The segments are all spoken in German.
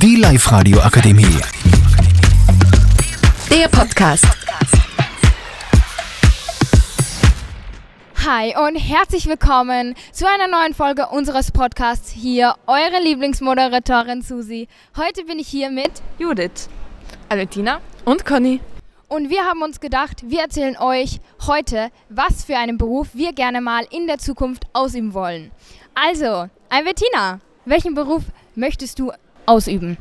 Die Live-Radio Akademie. Der Podcast. Hi und herzlich willkommen zu einer neuen Folge unseres Podcasts. Hier eure Lieblingsmoderatorin Susi. Heute bin ich hier mit Judith. Valentina. Und Conny. und wir haben uns gedacht, wir erzählen euch heute, was für einen Beruf wir gerne mal in der Zukunft ausüben wollen. Also, Albertina, welchen Beruf möchtest du ausüben?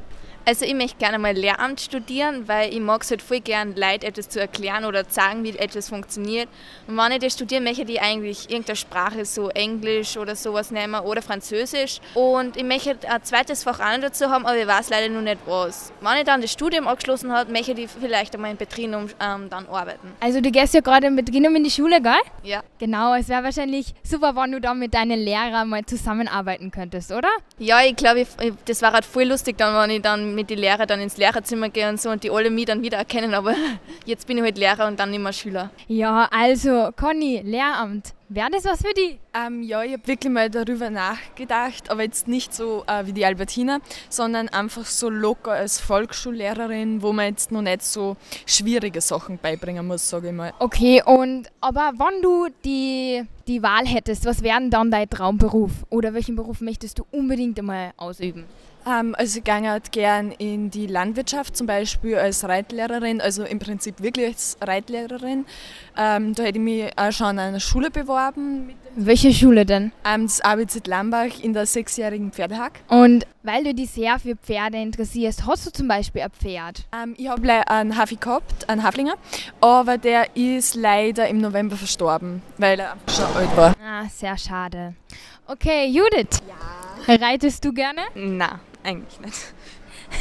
Also ich möchte gerne mal Lehramt studieren, weil ich mag es halt voll gern, Leuten etwas zu erklären oder zeigen, wie etwas funktioniert. Und wenn ich das studiere, möchte ich eigentlich irgendeine Sprache, so Englisch oder sowas nehmen oder Französisch. Und ich möchte ein zweites Fach auch dazu haben, aber ich weiß leider noch nicht was. Wenn ich dann das Studium abgeschlossen habe, möchte ich vielleicht einmal in Betrieben ähm, dann arbeiten. Also, du gehst ja gerade mit Beginnung in die Schule, gell? Ja. Genau, es wäre wahrscheinlich super, wenn du dann mit deinen Lehrern mal zusammenarbeiten könntest, oder? Ja, ich glaube, das war halt voll lustig, dann, wenn ich dann mit den Lehrern dann ins Lehrerzimmer gehe und so und die alle mich dann wieder erkennen, aber jetzt bin ich halt Lehrer und dann nicht mehr Schüler. Ja, also, Conny, Lehramt, wäre das was für dich? Ähm, ja, ich habe wirklich mal darüber nachgedacht, aber jetzt nicht so äh, wie die Albertina, sondern einfach so locker als Volksschullehrerin, wo man jetzt noch nicht so schwierige Sachen beibringen muss, sage ich mal. Okay, und aber wenn du die, die Wahl hättest, was wäre denn dann dein Traumberuf? Oder welchen Beruf möchtest du unbedingt einmal ausüben? Ähm, also ich gehe halt gern in die Landwirtschaft, zum Beispiel als Reitlehrerin, also im Prinzip wirklich als Reitlehrerin. Ähm, da hätte ich mich auch schon an einer Schule beworben, Welche Schule denn? ähm, das ABZ Lambach in der sechsjährigen Pferdehack. Und weil du dich sehr für Pferde interessierst, hast du zum Beispiel ein Pferd? Ähm, ich habe einen Hafi gehabt, einen Haflinger, aber der ist leider im November verstorben, weil er schon alt war. Ah, sehr schade. Okay, Judith. Ja. Reitest du gerne? Na, eigentlich nicht.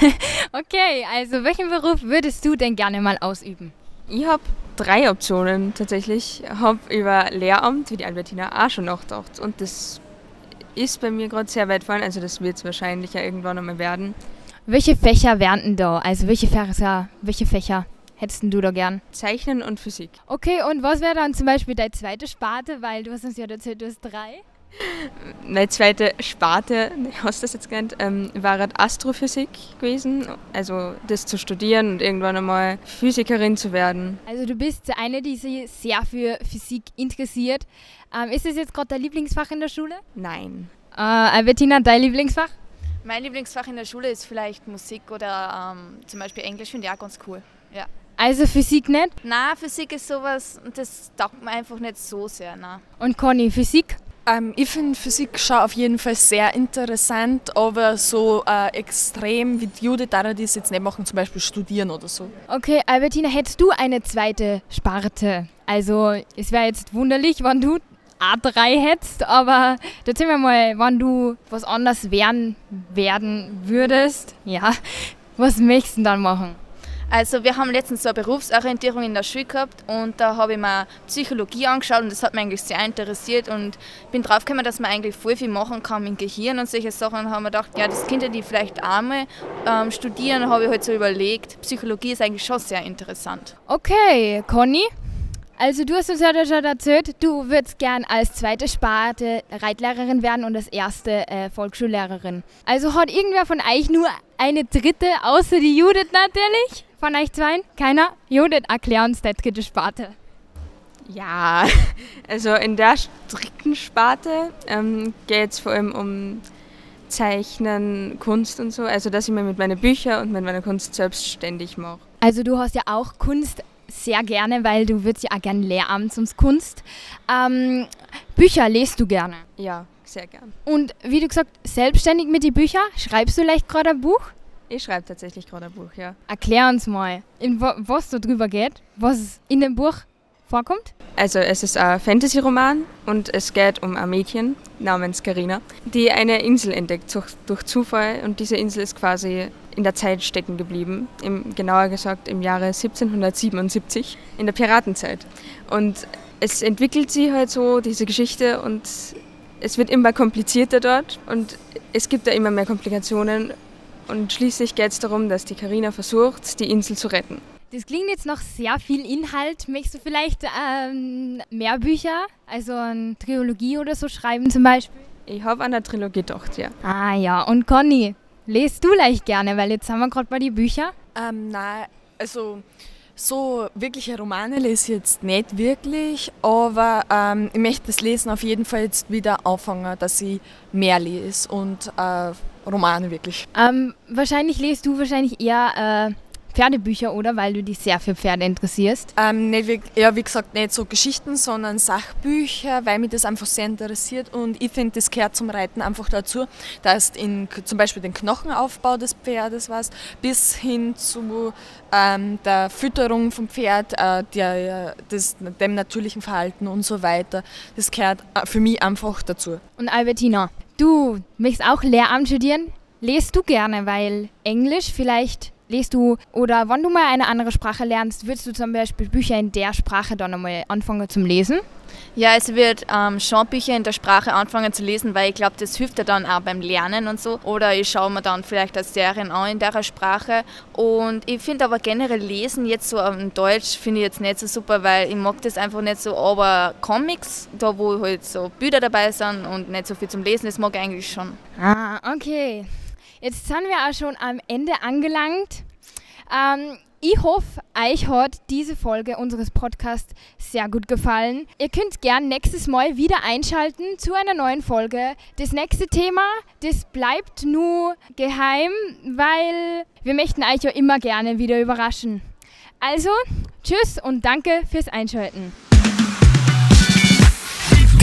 Okay, also welchen Beruf würdest du denn gerne mal ausüben? Ich habe drei Optionen tatsächlich. Ich habe über Lehramt, wie die Albertina, auch schon nachgedacht. Und das ist bei mir gerade sehr weit vorne. Also das wird es wahrscheinlich ja irgendwann einmal werden. Welche Fächer wären denn da? Also welche Fächer, welche Fächer hättest du da gern? Zeichnen und Physik. Okay, und was wäre dann zum Beispiel deine zweite Sparte? Weil du hast uns ja erzählt, du hast drei. Meine zweite Sparte, hast du das jetzt genannt, ähm, war halt Astrophysik gewesen. Also das zu studieren und irgendwann einmal Physikerin zu werden. Also du bist eine, die sich sehr für Physik interessiert. Ähm, ist es jetzt gerade dein Lieblingsfach in der Schule? Nein. Äh, Albertina, dein Lieblingsfach? Mein Lieblingsfach in der Schule ist vielleicht Musik oder ähm, zum Beispiel Englisch, finde ich auch ganz cool. Ja. Also Physik nicht. Na, Physik ist sowas, das taugt mir einfach nicht so sehr. Na. Und Conny, Physik? Ähm, ich finde Physik schon auf jeden Fall sehr interessant, aber so äh, extrem wie die Judith darf ich das jetzt nicht machen, zum Beispiel studieren oder so. Okay, Albertina, hättest du eine zweite Sparte? Also es wäre jetzt wunderlich, wenn du A3 hättest, aber erzähl mir mal, wann du was anderes werden, werden würdest. Ja, was möchtest du dann machen? Also wir haben letztens so eine Berufsorientierung in der Schule gehabt und da habe ich mir Psychologie angeschaut und das hat mich eigentlich sehr interessiert und bin drauf gekommen, dass man eigentlich voll viel machen kann mit dem Gehirn und solche Sachen und haben mir gedacht, ja, das könnte die vielleicht auch mal ähm, studieren, habe ich halt so überlegt. Psychologie ist eigentlich schon sehr interessant. Okay, Conny. Also du hast uns ja schon erzählt, du würdest gern als zweite Sparte Reitlehrerin werden und als erste äh, Volksschullehrerin. Also hat irgendwer von euch nur eine dritte, außer die Judith natürlich? Von euch zwei? Keiner? Judith, erklär uns die dritte Sparte. Ja, also in der strikten Sparte ähm, geht es vor allem um Zeichnen, Kunst und so. Also dass ich mir mit meinen Büchern und mit meiner Kunst selbstständig mache. Also du hast ja auch Kunst sehr gerne, weil du würdest ja auch gerne Lehramt sonst Kunst. Ähm, Bücher lest du gerne. Ja, sehr gern. Und wie du gesagt, selbstständig mit den Büchern, schreibst du vielleicht gerade ein Buch? Ich schreibe tatsächlich gerade ein Buch, ja. Erklär uns mal, in wa- was da drüber geht, was in dem Buch vorkommt. Also es ist ein Fantasy-Roman und es geht um ein Mädchen namens Karina, die eine Insel entdeckt durch, durch Zufall und diese Insel ist quasi in der Zeit stecken geblieben, im, genauer gesagt im Jahre 1777, in der Piratenzeit. Und es entwickelt sich halt so, diese Geschichte, und es wird immer komplizierter dort und es gibt da immer mehr Komplikationen und schließlich geht es darum, dass die Karina versucht, die Insel zu retten. Das klingt jetzt noch sehr viel Inhalt. Möchtest du vielleicht ähm, mehr Bücher, also eine Trilogie oder so schreiben zum Beispiel? Ich habe an der Trilogie gedacht, ja. Ah ja, und Conny, lest du leicht gerne? Weil jetzt haben wir gerade bei die Bücher. Ähm, nein, also so wirkliche Romane lese ich jetzt nicht wirklich, aber ähm, ich möchte das Lesen auf jeden Fall jetzt wieder anfangen, dass ich mehr lese und äh, Romane wirklich. Ähm, wahrscheinlich lest du wahrscheinlich eher äh, Pferdebücher, oder? Weil du dich sehr für Pferde interessierst. Ähm, nicht wie, ja, wie gesagt, nicht so Geschichten, sondern Sachbücher, weil mich das einfach sehr interessiert und ich finde, das gehört zum Reiten einfach dazu, dass in zum Beispiel den Knochenaufbau des Pferdes was, bis hin zu ähm, der Fütterung vom Pferd, äh, der, des, dem natürlichen Verhalten und so weiter. Das gehört äh, für mich einfach dazu. Und Albertina, du möchtest auch Lehramt studieren? Lest du gerne, weil Englisch vielleicht Lest du oder wenn du mal eine andere Sprache lernst, würdest du zum Beispiel Bücher in der Sprache dann einmal anfangen zum Lesen? Ja, es wird ähm, schon Bücher in der Sprache anfangen zu lesen, weil ich glaube, das hilft ja dann auch beim Lernen und so. Oder ich schaue mir dann vielleicht als Serien an in der Sprache. Und ich finde aber generell Lesen jetzt so in Deutsch finde ich jetzt nicht so super, weil ich mag das einfach nicht so. Aber Comics, da wo halt so Bilder dabei sind und nicht so viel zum Lesen, das mag ich eigentlich schon. Ah, okay. Jetzt sind wir auch schon am Ende angelangt. Ähm, ich hoffe, euch hat diese Folge unseres Podcasts sehr gut gefallen. Ihr könnt gern nächstes Mal wieder einschalten zu einer neuen Folge. Das nächste Thema, das bleibt nur geheim, weil wir möchten euch ja immer gerne wieder überraschen. Also, tschüss und danke fürs Einschalten.